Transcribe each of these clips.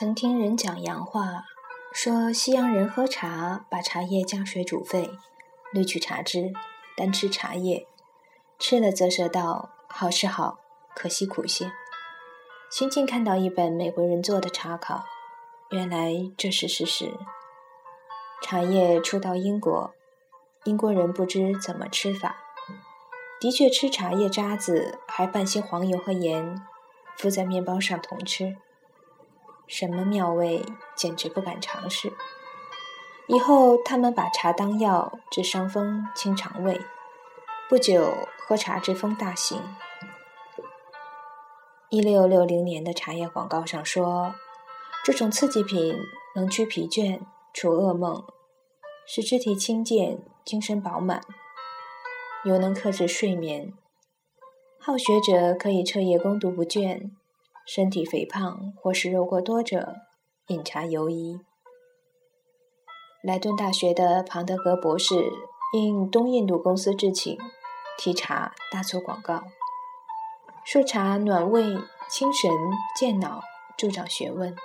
曾听人讲洋话，说西洋人喝茶，把茶叶加水煮沸，滤去茶汁，单吃茶叶。吃了则舌道：“好是好，可惜苦些。”新近看到一本美国人做的茶考，原来这是事实。茶叶初到英国，英国人不知怎么吃法，的确吃茶叶渣子，还拌些黄油和盐，敷在面包上同吃。什么妙味，简直不敢尝试。以后他们把茶当药，治伤风、清肠胃。不久，喝茶之风大行。一六六零年的茶叶广告上说，这种刺激品能驱疲倦、除噩梦，使肢体轻健、精神饱满，又能克制睡眠。好学者可以彻夜攻读不倦。身体肥胖或是肉过多者，饮茶尤宜。莱顿大学的庞德格博士应东印度公司致请，提茶大做广告，说茶暖胃、清神、健脑、助长学问，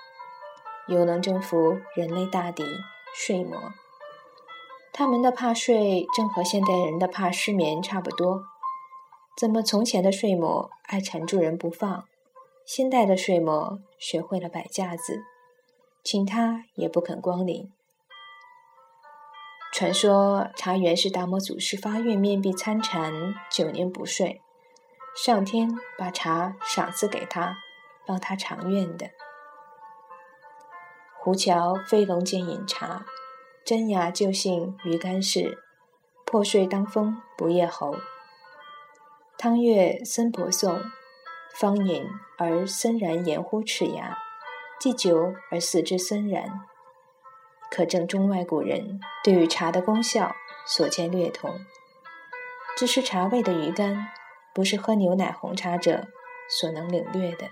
又能征服人类大敌睡魔。他们的怕睡正和现代人的怕失眠差不多。怎么从前的睡魔爱缠住人不放？现代的睡魔学会了摆架子，请他也不肯光临。传说茶园是达摩祖师发愿面壁参禅九年不睡，上天把茶赏赐给他，帮他偿愿的。胡桥飞龙见饮茶，真牙就姓鱼干氏，破睡当风不夜侯。汤月僧伯颂。方饮而森然，言乎齿牙；既久而四之森然。可证中外古人对于茶的功效所见略同。只是茶味的余甘，不是喝牛奶红茶者所能领略的。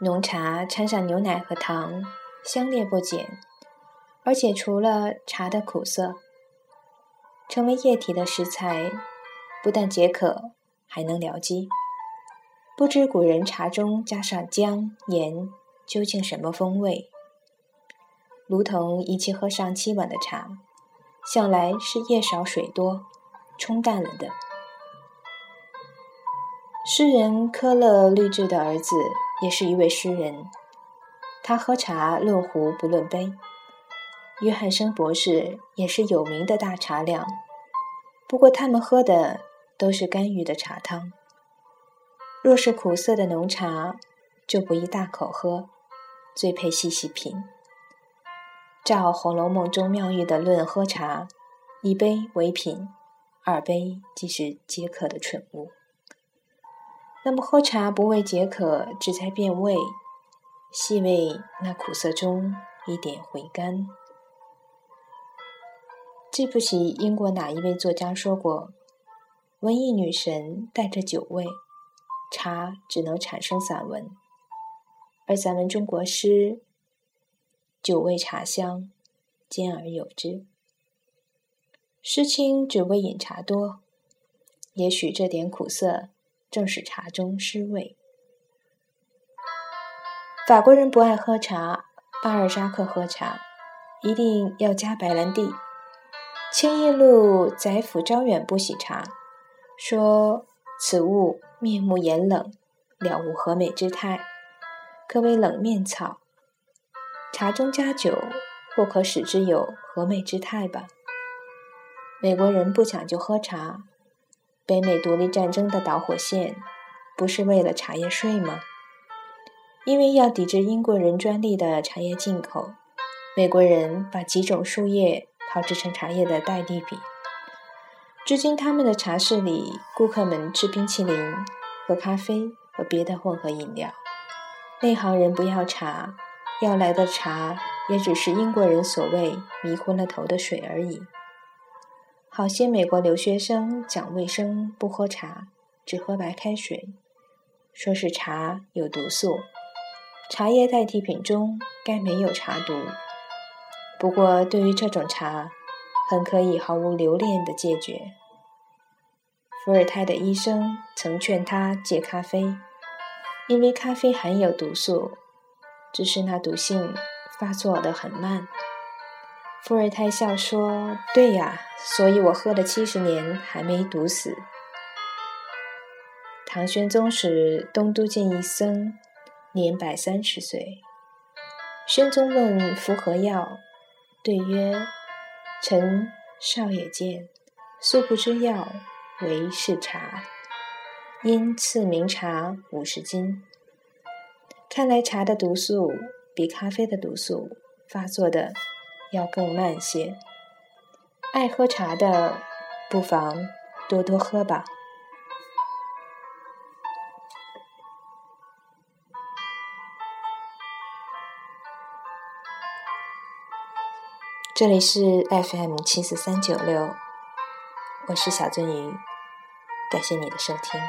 浓茶掺上牛奶和糖，香烈不减，而且除了茶的苦涩。成为液体的食材，不但解渴，还能疗饥。不知古人茶中加上姜、盐，究竟什么风味？如同一气喝上七碗的茶，想来是叶少水多，冲淡了的。诗人科勒律治的儿子也是一位诗人，他喝茶论壶不论杯。约翰生博士也是有名的大茶量，不过他们喝的都是甘郁的茶汤。若是苦涩的浓茶，就不宜大口喝，最配细细品。照《红楼梦》中妙玉的论喝茶，一杯为品，二杯即是解渴的蠢物。那么喝茶不为解渴，只在变味，细味那苦涩中一点回甘。记不起英国哪一位作家说过：“文艺女神带着酒味，茶只能产生散文；而咱们中国诗，酒味茶香，兼而有之。诗清只为饮茶多，也许这点苦涩正是茶中诗味。法国人不爱喝茶，巴尔扎克喝茶一定要加白兰地。”清一路宰府招远不喜茶，说此物面目严冷，了无和美之态，可谓冷面草。茶中加酒，或可使之有和美之态吧。美国人不讲究喝茶，北美独立战争的导火线，不是为了茶叶税吗？因为要抵制英国人专利的茶叶进口，美国人把几种树叶。制成茶叶的代替品。至今，他们的茶室里，顾客们吃冰淇淋、喝咖啡和别的混合饮料。内行人不要茶，要来的茶也只是英国人所谓迷昏了头的水而已。好些美国留学生讲卫生，不喝茶，只喝白开水，说是茶有毒素，茶叶代替品中该没有茶毒。不过，对于这种茶，很可以毫无留恋的戒绝。伏尔泰的医生曾劝他戒咖啡，因为咖啡含有毒素，只是那毒性发作的很慢。伏尔泰笑说：“对呀，所以我喝了七十年还没毒死。”唐玄宗时，东都见一僧，年百三十岁。宣宗问服何药，对曰：“臣少也见，素不知药，唯是茶。”因赐名茶五十斤。看来茶的毒素比咖啡的毒素发作的要更慢些。爱喝茶的，不妨多多喝吧。这里是 FM 七四三九六，我是小鳟鱼，感谢你的收听。